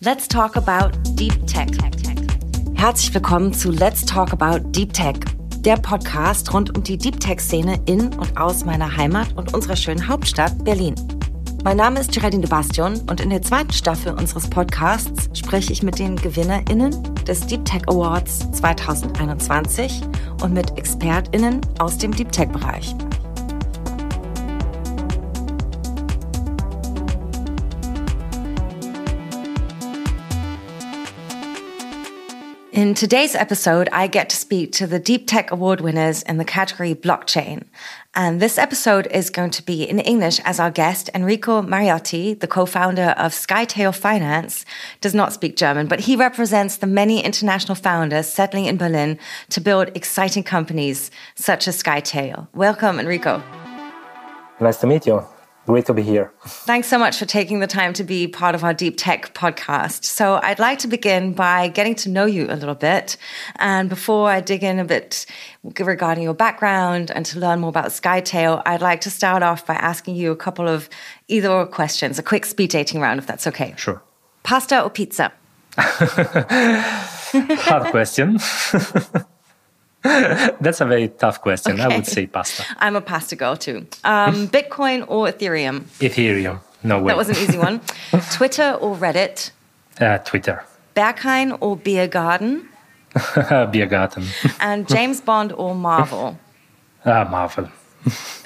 Let's talk about Deep Tech. Herzlich willkommen zu Let's Talk About Deep Tech, der Podcast rund um die Deep Tech-Szene in und aus meiner Heimat und unserer schönen Hauptstadt Berlin. Mein Name ist Geraldine de Bastion und in der zweiten Staffel unseres Podcasts spreche ich mit den GewinnerInnen des Deep Tech Awards 2021 und mit ExpertInnen aus dem Deep Tech-Bereich. In today's episode, I get to speak to the Deep Tech Award winners in the category blockchain. And this episode is going to be in English as our guest, Enrico Mariotti, the co-founder of Skytale Finance, does not speak German, but he represents the many international founders settling in Berlin to build exciting companies such as Skytale. Welcome, Enrico. Nice to meet you. Great to be here. Thanks so much for taking the time to be part of our Deep Tech podcast. So, I'd like to begin by getting to know you a little bit. And before I dig in a bit regarding your background and to learn more about Skytale, I'd like to start off by asking you a couple of either or questions, a quick speed dating round, if that's okay. Sure. Pasta or pizza? Hard question. That's a very tough question. Okay. I would say pasta. I'm a pasta girl too. Um, Bitcoin or Ethereum? Ethereum. No way. That was an easy one. Twitter or Reddit? Uh, Twitter. Berghain or Biergarten? Biergarten. and James Bond or Marvel? Uh, Marvel.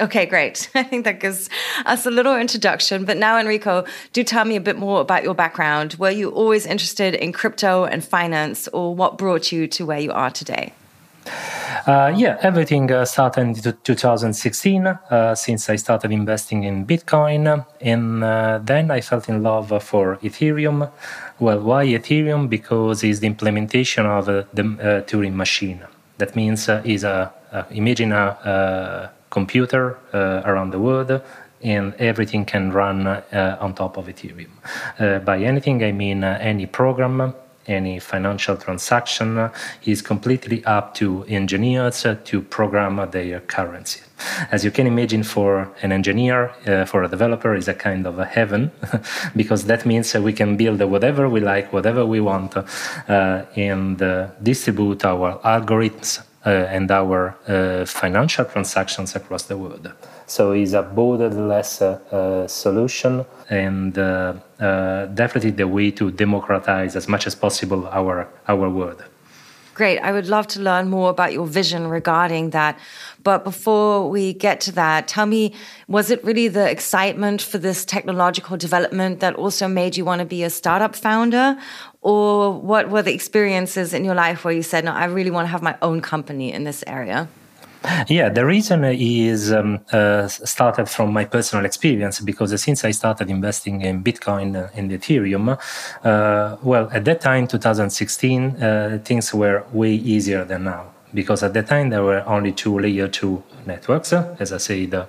okay, great. I think that gives us a little introduction. But now, Enrico, do tell me a bit more about your background. Were you always interested in crypto and finance, or what brought you to where you are today? Uh, yeah, everything uh, started in 2016 uh, since I started investing in Bitcoin. And uh, then I felt in love for Ethereum. Well, why Ethereum? Because it's the implementation of uh, the uh, Turing machine. That means is a, imagine a, computer around the world and everything can run uh, on top of Ethereum. Uh, by anything, I mean uh, any program any financial transaction is completely up to engineers to program their currency. As you can imagine, for an engineer, uh, for a developer, is a kind of a heaven because that means we can build whatever we like, whatever we want, uh, and uh, distribute our algorithms uh, and our uh, financial transactions across the world. So it's a borderless uh, solution and uh, uh, definitely the way to democratize as much as possible our our world. Great. I would love to learn more about your vision regarding that. But before we get to that, tell me, was it really the excitement for this technological development that also made you want to be a startup founder? Or what were the experiences in your life where you said, no, I really want to have my own company in this area? Yeah, the reason is um, uh, started from my personal experience because since I started investing in Bitcoin and Ethereum, uh, well, at that time, 2016, uh, things were way easier than now because at that time there were only two layer two networks, as I said, uh,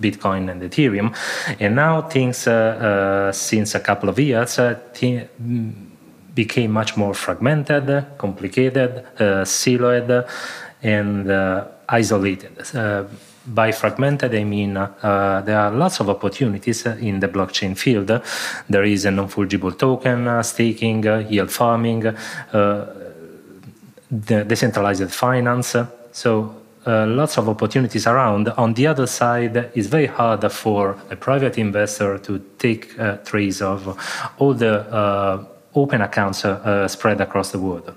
Bitcoin and Ethereum, and now things uh, uh, since a couple of years. Th- became much more fragmented, complicated, siloed, and isolated. Uh, by fragmented, I mean uh, there are lots of opportunities in the blockchain field. There is a non fungible token, uh, staking, yield farming, decentralized finance. So uh, lots of opportunities around. On the other side, it's very hard for a private investor to take uh, trace of all the uh, open accounts uh, uh, spread across the world.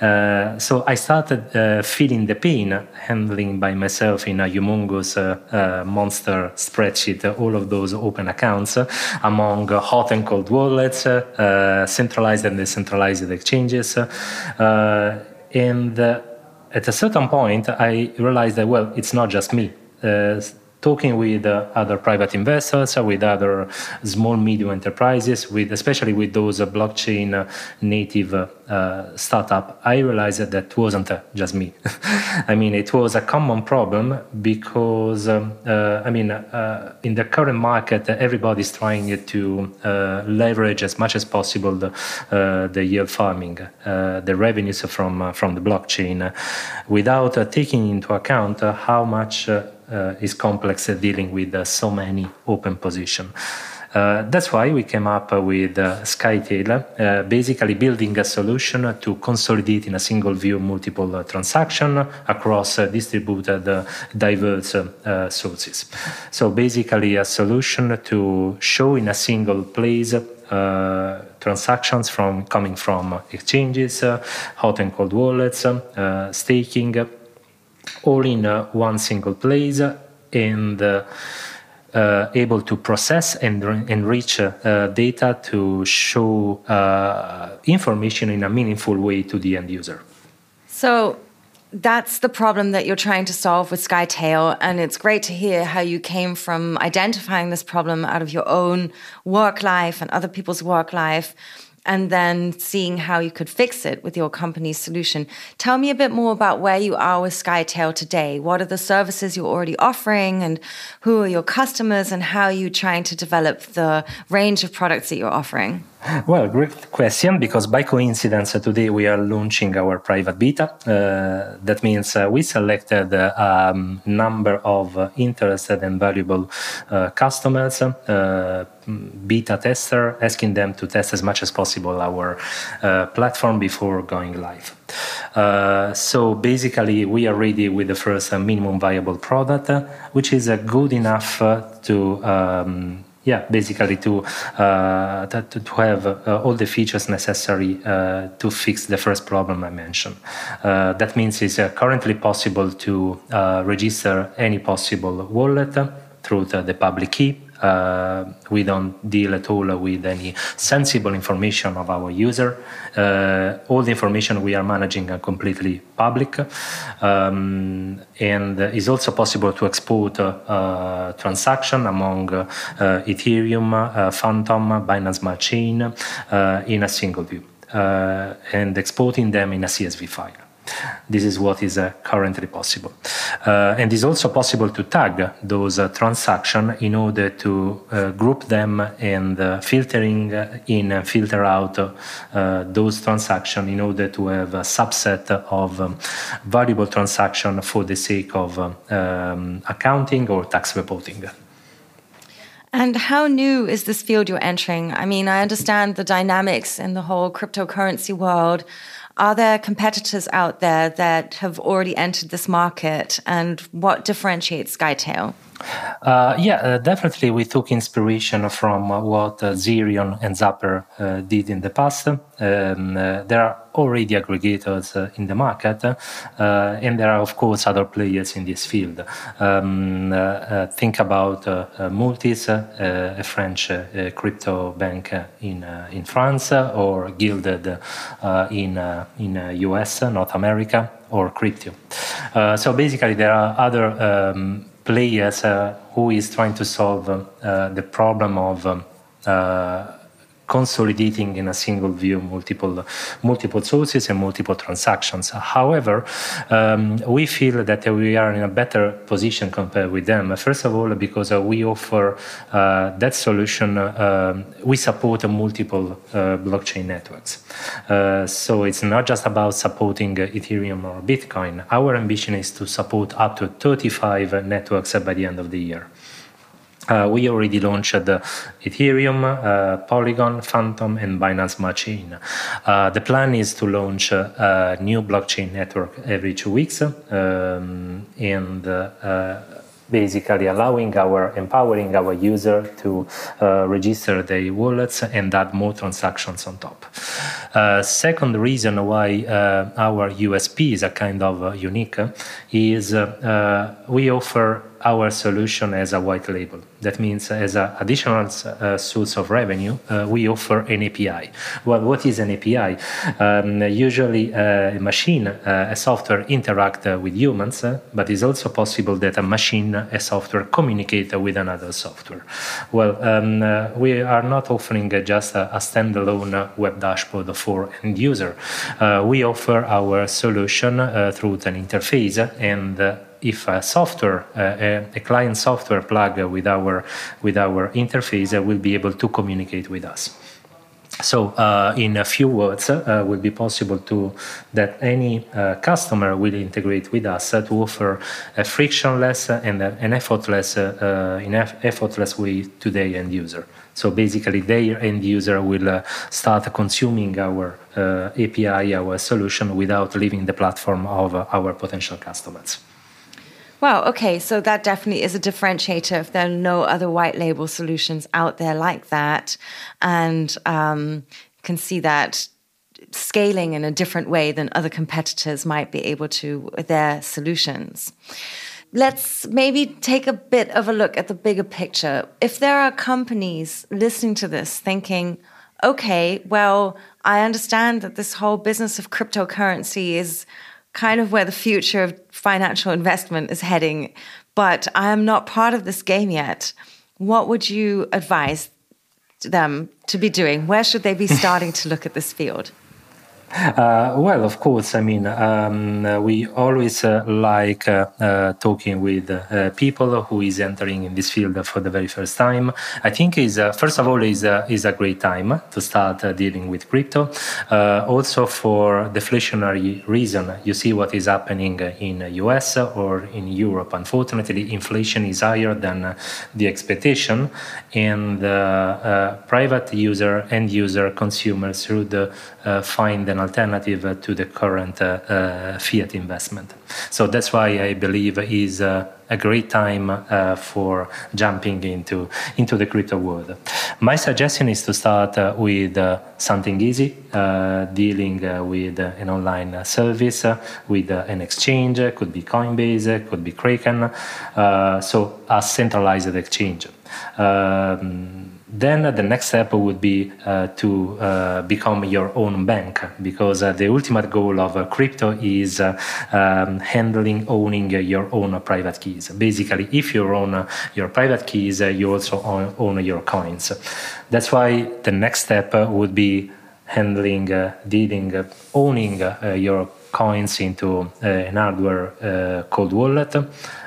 Uh, so I started uh, feeling the pain handling by myself in a humongous uh, uh, monster spreadsheet all of those open accounts among hot and cold wallets, centralized and decentralized exchanges. and at a certain point, I realized that, well, it's not just me talking with uh, other private investors, uh, with other small medium enterprises, with especially with those uh, blockchain uh, native uh, startup, I realized that that wasn't uh, just me. I mean, it was a common problem because um, I mean, in the current market, everybody's trying to leverage as much as possible the, the yield farming, the revenues from from the blockchain, without taking into account how much uh, is complex uh, dealing with uh, so many open positions. that's why we came up with Skytale, basically building a solution to consolidate in a single view multiple transaction across distributed diverse sources. So basically a solution to show in a single place uh, transactions from coming from exchanges, uh, hot and cold wallets, uh, staking, all in one single place and uh, able to process and enrich uh, data to show uh, information in a meaningful way to the end user. So that's the problem that you're trying to solve with Skytale. And it's great to hear how you came from identifying this problem out of your own work life and other people's work life and then seeing how you could fix it with your company's solution. Tell me a bit more about where you are with Skytale today. What are the services you're already offering and who are your customers and how are you trying to develop the range of products that you're offering? Well, great question because by coincidence uh, today we are launching our private beta. Uh, that means uh, we selected a um, number of uh, interested and valuable uh, customers, beta tester, asking them to test as much as possible our platform before going live. so basically, we are ready with the first minimum viable product, which is good enough to. Um, yeah, basically to uh, to, to have uh, all the features necessary uh, to fix the first problem I mentioned. Uh, that means it's uh, currently possible to uh, register any possible wallet through the, the public key uh, we don't deal at all with any sensible information of our user. Uh, all the information we are managing are completely public, um, and it's also possible to export uh, transaction among uh, Ethereum, uh, Fantom, Binance Smart Chain uh, in a single view, and exporting them in a CSV file. This is what is uh, currently possible. Uh, and it's also possible to tag those uh, transactions in order to uh, group them and uh, filtering uh, in and filter out those transactions in order to have a subset of um, valuable transactions for the sake of um, accounting or tax reporting. And how new is this field you're entering? I mean, I understand the dynamics in the whole cryptocurrency world are there competitors out there that have already entered this market, and what differentiates Skytale? Uh, yeah, uh, definitely. We took inspiration from uh, what uh, Zerion and Zapper uh, did in the past. Um, uh, there are already aggregators in the market, and there are, of course, other players in this field. Um, think about Multis, a French crypto bank in in France, or Gilded in in US, North America, or Crypto. so basically, there are other um, players uh, who is trying to solve uh, the problem of um, uh, consolidating in a single view multiple multiple sources and multiple transactions. However, um, we feel that we are in a better position compared with them. First of all, because we offer uh, that solution, uh, we support multiple uh, blockchain networks. Uh, so it's not just about supporting Ethereum or Bitcoin. Our ambition is to support up to 35 networks by the end of the year. Uh, we already launched uh, Ethereum, uh, Polygon, Fantom, and Binance Smart Chain. Uh, the plan is to launch a new blockchain network every two weeks, um, and uh, basically allowing our empowering our user to uh, register their wallets and add more transactions on top. Uh, second reason why uh, our USP is a kind of unique is we offer our solution as a white label. That means as an additional uh, source of revenue, uh, we offer an API. Well, what is an API? Um, usually uh, a machine, uh, a software interact uh, with humans, but it's also possible that a machine, a software communicate with another software. Well, um, we are not offering just a, a, standalone web dashboard for end user. we offer our solution through an interface and if a software, uh, a, client software plug with our with our interface uh, will be able to communicate with us. So, uh, in a few words, uh, will be possible to that any uh, customer will integrate with us uh, to offer a frictionless and an effortless, in effortless way to the end user. So basically, their end user will uh, start consuming our uh, API, our solution, without leaving the platform of uh, our potential customers. Wow, okay, so that definitely is a differentiator if there are no other white label solutions out there like that. And um, can see that scaling in a different way than other competitors might be able to with their solutions. Let's maybe take a bit of a look at the bigger picture. If there are companies listening to this thinking, okay, well, I understand that this whole business of cryptocurrency is kind of where the future of financial investment is heading, but I am not part of this game yet. What would you advise them to be doing? Where should they be starting to look at this field? Uh, well, of course. I mean, um, uh, we always uh, like uh, uh talking with uh, people who is entering in this field for the very first time. I think is first of all is is a great time to start dealing with crypto. also for deflationary reason, you see what is happening in US or in Europe. Unfortunately, inflation is higher than the expectation, and private user, end user, consumers should find an alternative to the current uh, uh, fiat investment. So that's why I believe is uh, a great time uh, for jumping into into the crypto world. My suggestion is to start uh, with uh, something easy, dealing with an online service, with an exchange. Could be Coinbase, could be Kraken. so a centralized exchange. Um, then the next step would be uh, to uh, become your own bank because uh, the ultimate goal of uh, crypto is uh, um, handling, owning your own private keys. Basically, if you own uh, your private keys, you also own, own, your coins. That's why the next step would be handling, dealing, owning your coins into an hardware called wallet.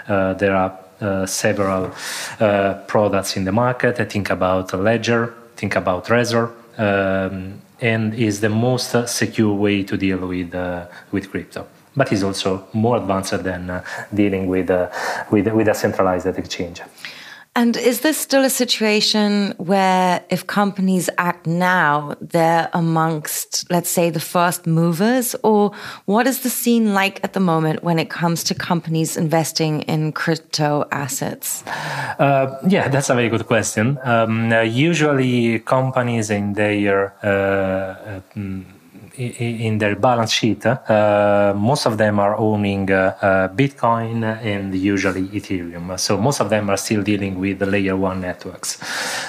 there are several uh, products in the market. I think about Ledger, think about Trezor, um, and is the most secure way to deal with uh, with crypto. But is also more advanced than dealing with with with a centralized exchange. And is this still a situation where if companies act now, they're amongst, let's say, the first movers? Or what is the scene like at the moment when it comes to companies investing in crypto assets? Uh, yeah, that's a very good question. Um, uh, usually, companies in their uh, uh mm, in their balance sheet, uh, most of them are owning uh, uh, Bitcoin and usually Ethereum. So most of them are still dealing with the layer one networks.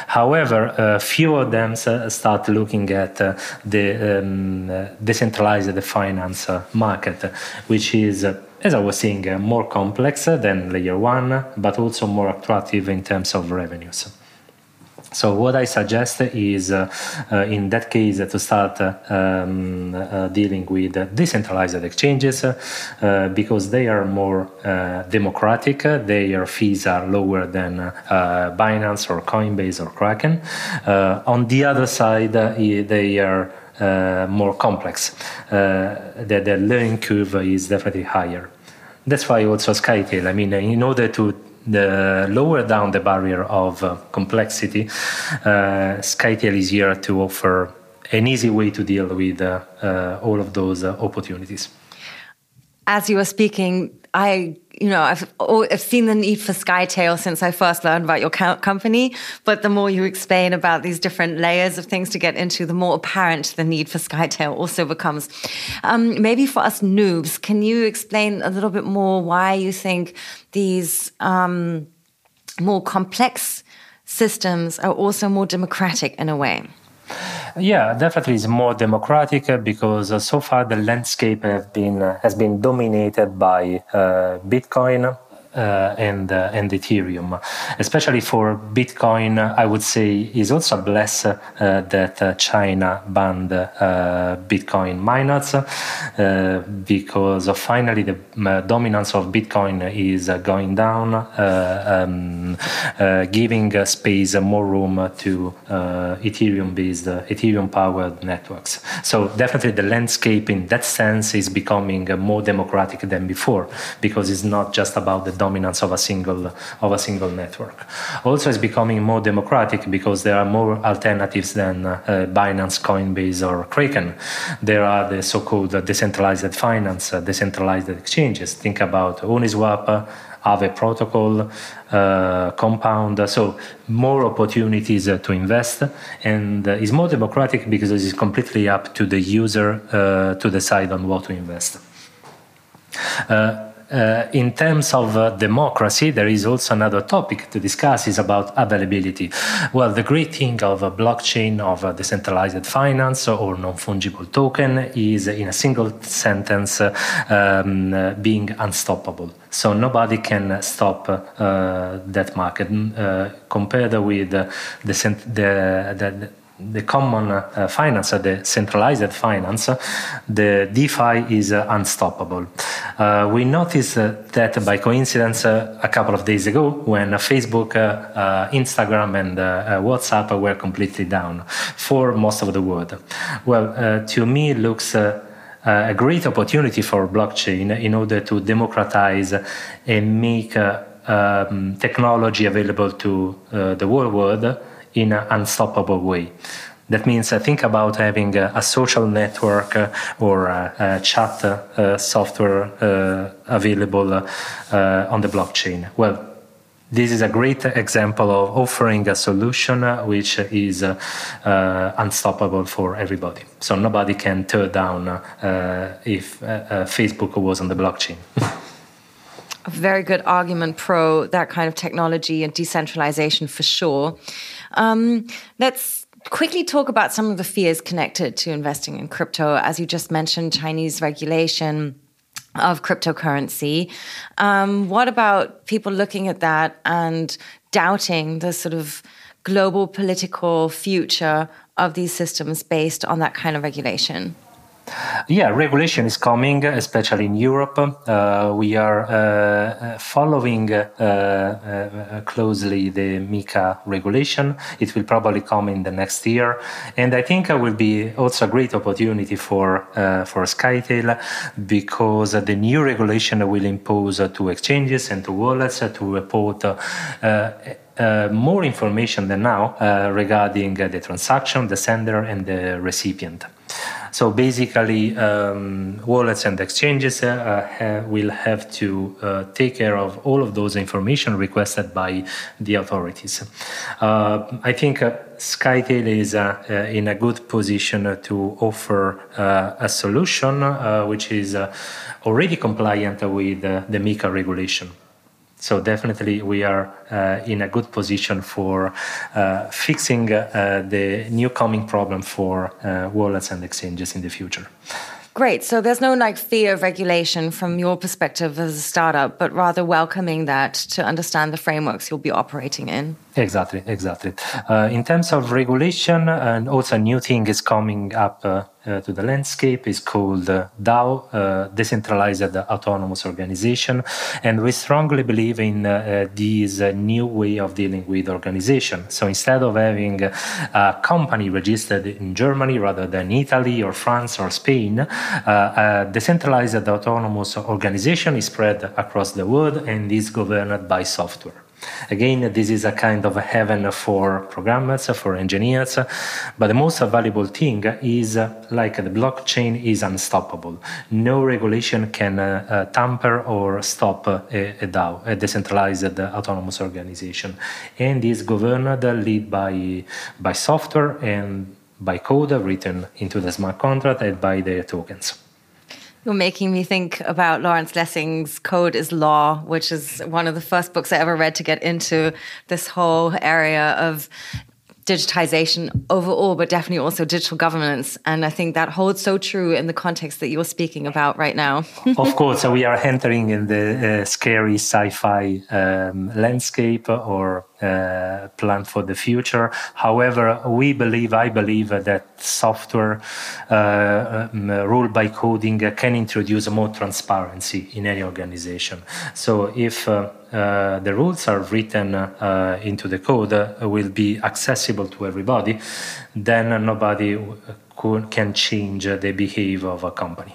However, a few of them start looking at the um, decentralized finance market, which is as I was saying, uh, more complex than layer one, but also more attractive in terms of revenues. So what I suggest is, uh, uh, in that case, to start um, uh, dealing with decentralized exchanges uh, because they are more uh, democratic. Their fees are lower than Binance or Coinbase or Kraken. on the other side, they are more complex. the, the learning curve is definitely higher. That's why also Skytale. I mean, in order to the lower down the barrier of uh, complexity, uh, is here to offer an easy way to deal with uh all of those uh, opportunities. As you were speaking, I you know, I've, I've seen the need for Skytale since I first learned about your company. But the more you explain about these different layers of things to get into, the more apparent the need for Skytale also becomes. Um, maybe for us noobs, can you explain a little bit more why you think these um, more complex systems are also more democratic in a way? Yeah, definitely it's more democratic uh, because uh, so far the landscape been uh, has been dominated by Bitcoin Uh, and uh, and Ethereum. Especially for Bitcoin, I would say is also blessed uh, that uh, China banned uh, Bitcoin miners because finally the dominance of Bitcoin is going down, um, giving space more room to Ethereum-based, Ethereum-powered networks. So definitely the landscape in that sense is becoming more democratic than before because it's not just about the dominance of a single of a single network. Also, it's becoming more democratic because there are more alternatives than uh, Binance, Coinbase, or Kraken. There are the so-called decentralized finance, uh, decentralized exchanges. Think about Uniswap. Aave protocol, uh, compound. So more opportunities uh, to invest, and uh, is more democratic because it is completely up to the user uh, to decide on what to invest. Uh, uh, in terms of uh, democracy, there is also another topic to discuss is about availability. Well, the great thing of a blockchain of a decentralized finance or non-fungible token is in a single sentence uh, um, uh, being unstoppable. So nobody can stop uh, that market compared with the, the, the the common uh, finance, uh, the centralized finance, the DeFi is uh, unstoppable. Uh, we noticed uh, that by coincidence uh, a couple of days ago when Facebook, Instagram, and WhatsApp were completely down for most of the world. Well, to me, it looks a great opportunity for blockchain in order to democratize and make um, technology available to the whole world in an unstoppable way. That means uh, think about having a, a social network uh, or a, a chat uh, software uh, available uh, on the blockchain. Well, this is a great example of offering a solution which is unstoppable for everybody. So nobody can tear down if Facebook was on the blockchain. a very good argument pro that kind of technology and decentralization for sure. Um, let's quickly talk about some of the fears connected to investing in crypto. As you just mentioned, Chinese regulation of cryptocurrency. Um, what about people looking at that and doubting the sort of global political future of these systems based on that kind of regulation? Yeah, regulation is coming, especially in Europe. Uh, we are uh, uh following uh, uh, closely the MiCA regulation. It will probably come in the next year, and I think it will be also a great opportunity for uh, for Skytale because the new regulation will impose to exchanges and to wallets to report. Uh, more information than now uh, regarding uh, the transaction, the sender, and the recipient. So basically, um, wallets and exchanges uh, will have to uh, take care of all of those information requested by the authorities. Uh, I think uh, Skytale is uh, uh, in a good position to offer a solution which is already compliant with the MiCA regulation. So definitely we are uh, in a good position for uh, fixing uh, the new coming problem for uh, wallets and exchanges in the future. Great. So there's no like fear of regulation from your perspective as a startup, but rather welcoming that to understand the frameworks you'll be operating in. Exactly, exactly. Uh, in terms of regulation, and also a new thing is coming up uh, uh, to the landscape is called uh, DAO, uh, Decentralized Autonomous Organization, and we strongly believe in uh, this new way of dealing with organization. So instead of having a company registered in Germany rather than Italy or France or Spain, a decentralized autonomous organization is spread across the world and is governed by software. Again, this is a kind of a heaven for programmers, for engineers, but the most valuable thing is like the blockchain is unstoppable. No regulation can uh, uh, tamper or stop a, a DAO, a decentralized autonomous organization, and is governed, led by, by software and by code written into the smart contract and by the tokens. You're making me think about Lawrence Lessig's Code is Law, which is one of the first books I ever read to get into this whole area of digitization overall, but definitely also digital governance. And I think that holds so true in the context that you're speaking about right now. of course, so we are entering in the uh, scary sci-fi um, landscape or uh, plan for the future. However, we believe, I believe that software uh, um, ruled by coding can introduce more transparency in any organization. So if uh, uh, the rules are written uh, into the code uh, will be accessible to everybody, then nobody can change the behavior of a company.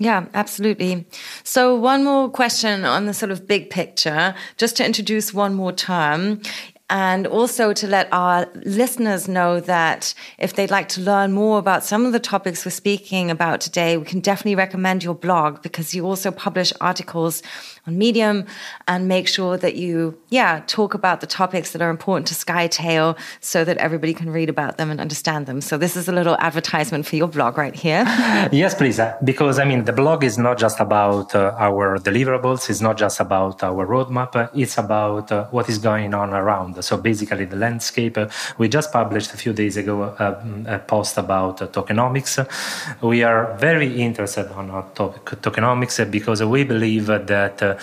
Yeah, absolutely. So, one more question on the sort of big picture, just to introduce one more term and also to let our listeners know that if they'd like to learn more about some of the topics we're speaking about today, we can definitely recommend your blog because you also publish articles on Medium and make sure that you, yeah, talk about the topics that are important to Skytale so that everybody can read about them and understand them. So this is a little advertisement for your blog right here. yes, please. Uh, because I mean, the blog is not just about uh, our deliverables. It's not just about our roadmap. Uh, it's about uh, what is going on around. So basically the landscape. Uh, we just published a few days ago uh, a post about tokenomics. We are very interested on topic tokenomics because we believe that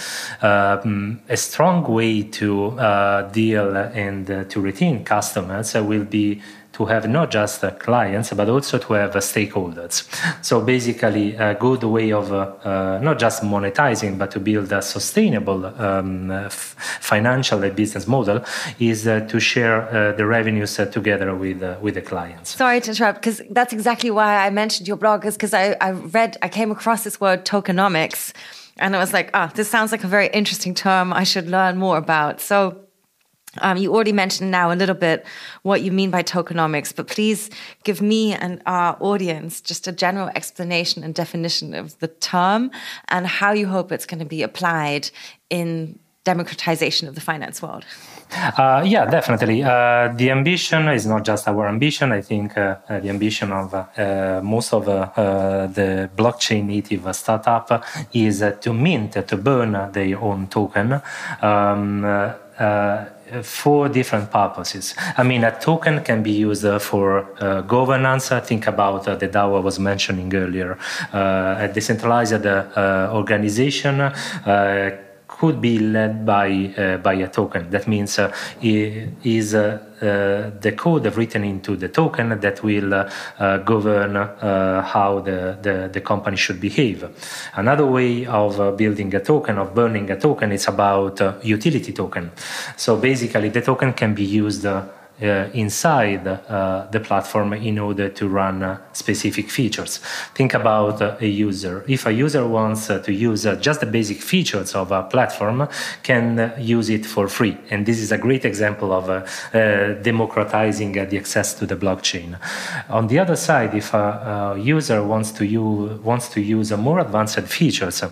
a strong way to uh, deal and uh, to retain customers will be to have not just uh, clients but also to have uh, stakeholders. So basically, a good way of uh, uh not just monetizing but to build a sustainable um, financial business model is to share the revenues together with with the clients. Sorry to interrupt because that's exactly why I mentioned your blog is because I, I read I came across this word tokenomics and I was like, ah, oh, this sounds like a very interesting term I should learn more about. So um, you already mentioned now a little bit what you mean by tokenomics, but please give me and our audience just a general explanation and definition of the term and how you hope it's going to be applied in democratization of the finance world. Uh, yeah, definitely. Uh, the ambition is not just our ambition. I think uh, uh the ambition of uh, most of uh, the blockchain native startup is to mint, to burn their own token. Um, for different purposes. I mean, a token can be used for uh, governance. Think about uh, the DAO I was mentioning earlier. Uh, a decentralized organization could be led by uh, by a token. That means uh, is uh, the code written into the token that will govern how the, the, the company should behave. Another way of building a token, of burning a token, is about utility token. So basically, the token can be used uh, Uh, inside uh, the platform in order to run uh, specific features. Think about uh, a user. If a user wants uh, to use just the basic features of a platform, can use it for free. And this is a great example of democratizing the access to the blockchain. On the other side, if a, a user wants to use wants to use more advanced features,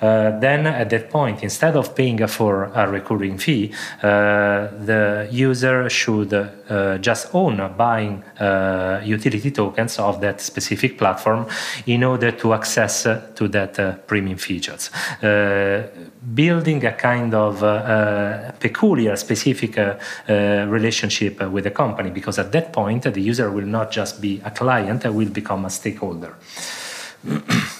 then at that point, instead of paying for a recurring fee, the user should uh, just own buying uh, utility tokens of that specific platform in order to access uh, to that uh, premium features. Uh, building a kind of uh, peculiar, specific relationship with the company, because at that point the user will not just be a client, will become a stakeholder.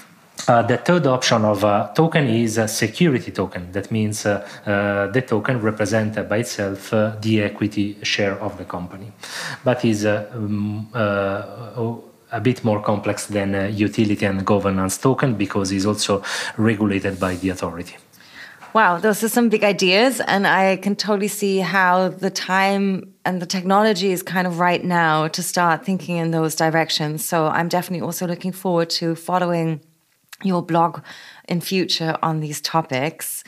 Uh, the third option of a token is a security token. That means uh, uh, the token represents by itself uh, the equity share of the company, but is uh, um, uh, a bit more complex than utility and governance token because it's also regulated by the authority. Wow, those are some big ideas, and I can totally see how the time and the technology is kind of right now to start thinking in those directions. So I'm definitely also looking forward to following your blog in future on these topics.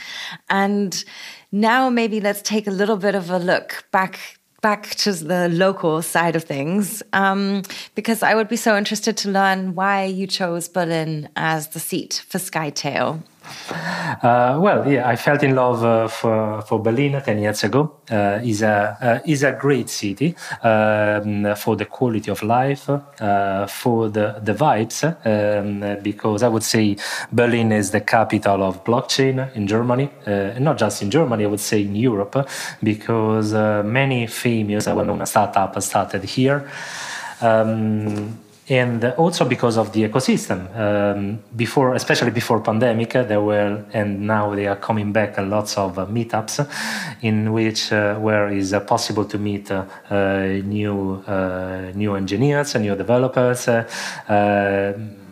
And now maybe let's take a little bit of a look back back to the local side of things um, because I would be so interested to learn why you chose Berlin as the seat for Skytale. Uh, well, yeah, I felt in love uh, for for Berlin ten years ago. Uh, is a uh, is a great city um, for the quality of life, uh, for the the vibes. Um, because I would say Berlin is the capital of blockchain in Germany, and not just in Germany. I would say in Europe, because many famous well-known startups started here. Um, and also because of the ecosystem. Um, before, especially before pandemic, uh, there were and now they are coming back uh, lots of uh, meetups in which uh, where is uh, possible to meet uh, new new engineers, and new developers.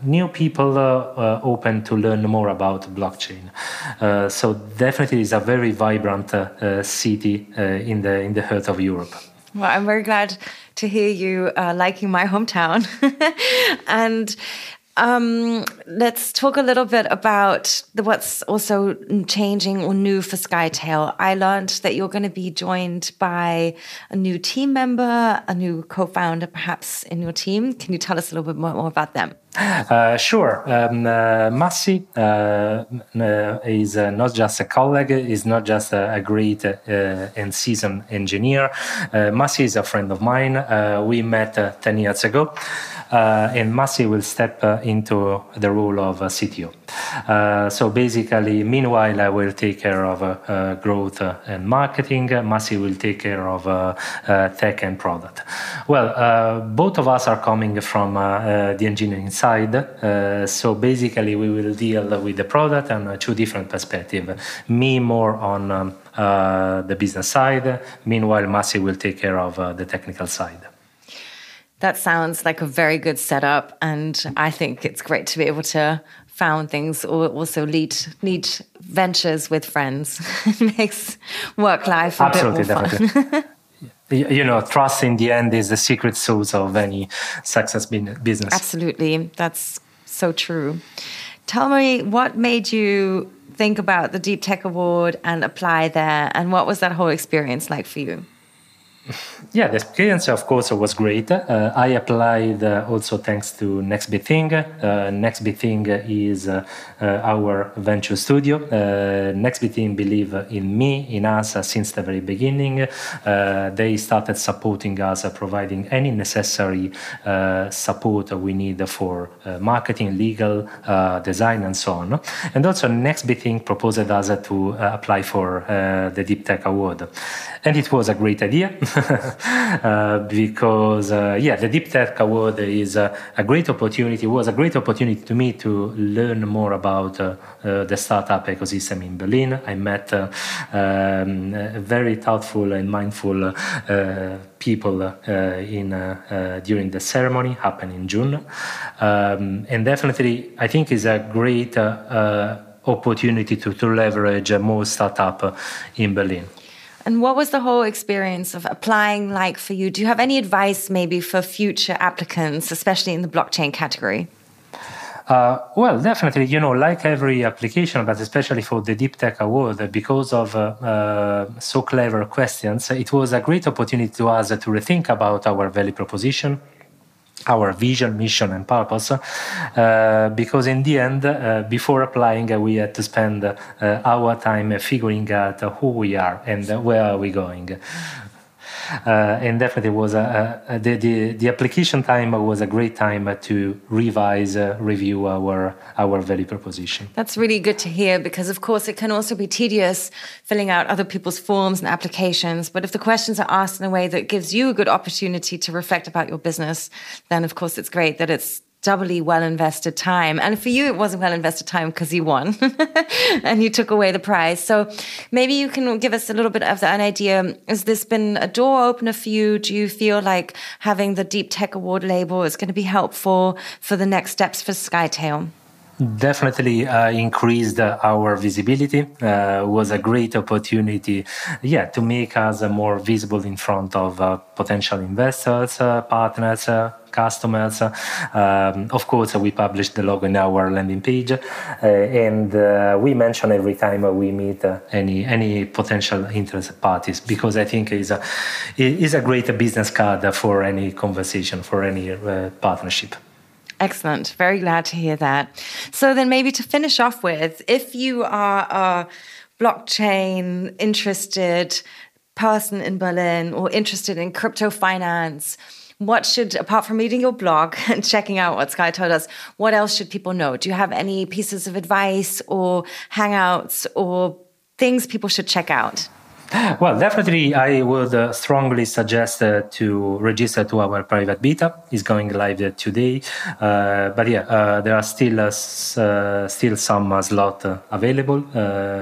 New people open to learn more about blockchain, so definitely it's a very vibrant city in the in the heart of Europe. Well, I'm very glad to hear you uh, liking my hometown. and um, let's talk a little bit about the, what's also changing or new for Skytale. I learned that you're going to be joined by a new team member, a new co-founder, perhaps in your team. Can you tell us a little bit more, more about them? Uh, sure. Um, uh, Massi uh, uh is uh, not just a colleague, is not just a, a great uh, and seasoned engineer. Massi is a friend of mine. we met 10 years ago. Uh, and Massi will step uh, into the role of CTO. Uh, so basically, meanwhile, I will take care of growth and marketing. Massi will take care of tech and product. Well, both of us are coming from the engineering side. so basically, we will deal with the product and two different perspectives. Me more on um, uh, the business side. Meanwhile, Massi will take care of uh, the technical side. That sounds like a very good setup, and I think it's great to be able to found things or also lead lead ventures with friends. it makes work life a Absolutely, bit more fun. you know, trust in the end is the secret sauce of any success business. Absolutely, that's so true. Tell me what made you think about the Deep Tech Award and apply there, and what was that whole experience like for you? Yeah, the experience, of course, was great. Uh, I applied uh, also thanks to Next Big Thing. Uh, Next Big Thing is uh, uh, our venture studio. Uh, Next Big Thing believe in me, in us since the very beginning. they started supporting us, providing any necessary support we need for marketing, legal, design, and so on. And also, Next Big Thing proposed us to apply for the Deep Tech Award. And it was a great idea. uh, because uh, yeah, the Deep Tech Award is a, a, great opportunity. Was a great opportunity to me to learn more about uh, uh the startup ecosystem in Berlin. I met uh, um, very thoughtful and mindful uh, people in during the ceremony happened in June, um, and definitely I think is a great opportunity to, to leverage more startup in Berlin. And what was the whole experience of applying like for you? Do you have any advice maybe for future applicants, especially in the blockchain category? Uh, well, definitely, you know, like every application, but especially for the Deep Tech Award, because of uh, uh, so clever questions, it was a great opportunity to us to rethink about our value proposition our vision, mission, and purpose. Uh, because in the end, uh, before applying, uh, we had to spend uh, our time figuring out who we are and where are we going and definitely was a, a, the, the, the application time was a great time to revise, uh, review our our value proposition. That's really good to hear because, of course, it can also be tedious filling out other people's forms and applications. But if the questions are asked in a way that gives you a good opportunity to reflect about your business, then of course it's great that it's doubly well invested time. And for you, it wasn't well invested time because you won and you took away the prize. So maybe you can give us a little bit of an idea. Has this been a door opener for you? Do you feel like having the Deep Tech Award label is going to be helpful for the next steps for Skytale? Definitely uh, increased our visibility. Uh, was a great opportunity yeah to make us more visible in front of uh, potential investors uh, partners uh, customers. Um, of course we publish the logo in our landing page uh, and we mention every time we meet any any potential interest parties because i think is a is a great business card for any conversation for any partnership Excellent. Very glad to hear that. So, then maybe to finish off with, if you are a blockchain interested person in Berlin or interested in crypto finance, what should, apart from reading your blog and checking out what Sky told us, what else should people know? Do you have any pieces of advice or hangouts or things people should check out? Well, definitely, I would uh, strongly suggest uh, to register to our private beta. It's going live uh, today, uh, but yeah, uh, there are still uh, uh still some uh, slot uh, available.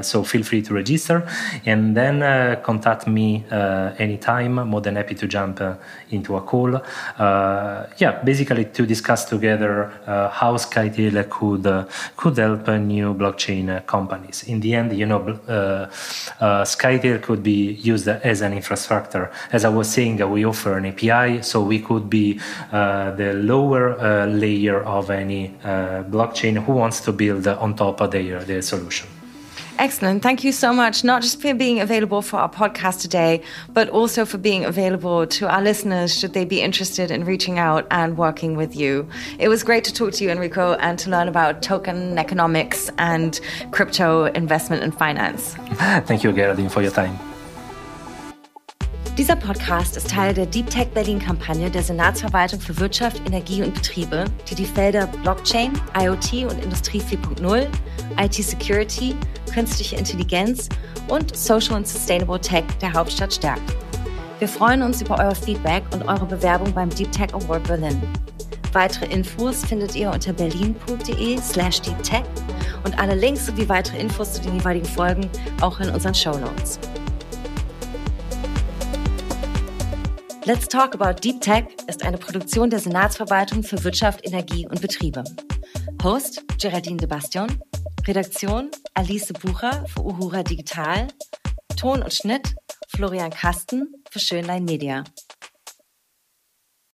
so feel free to register, and then contact me anytime. More than happy to jump into a call. yeah, basically to discuss together how Skytale could could help new blockchain companies. In the end, you know, Skytale could could be used as an infrastructure. As I was saying, we offer an API, so we could be uh, the lower uh, layer of any uh, blockchain who wants to build on top of their, their solution. Excellent. Thank you so much, not just for being available for our podcast today, but also for being available to our listeners should they be interested in reaching out and working with you. It was great to talk to you, Enrico, and to learn about token economics and crypto investment and finance. Thank you, Geraldine, for your time. Dieser Podcast ist Teil der Deep Tech Berlin Kampagne der Senatsverwaltung für Wirtschaft, Energie und Betriebe, die die Felder Blockchain, IoT und Industrie 4.0, IT Security, künstliche Intelligenz und Social and Sustainable Tech der Hauptstadt stärkt. Wir freuen uns über euer Feedback und eure Bewerbung beim Deep Tech Award Berlin. Weitere Infos findet ihr unter berlin.de slash deeptech und alle Links sowie weitere Infos zu den jeweiligen Folgen auch in unseren Show Notes. Let's Talk About Deep Tech ist eine Produktion der Senatsverwaltung für Wirtschaft, Energie und Betriebe. Host Geraldine Bastion, Redaktion Alice Bucher für Uhura Digital, Ton und Schnitt Florian Kasten für Schönlein Media.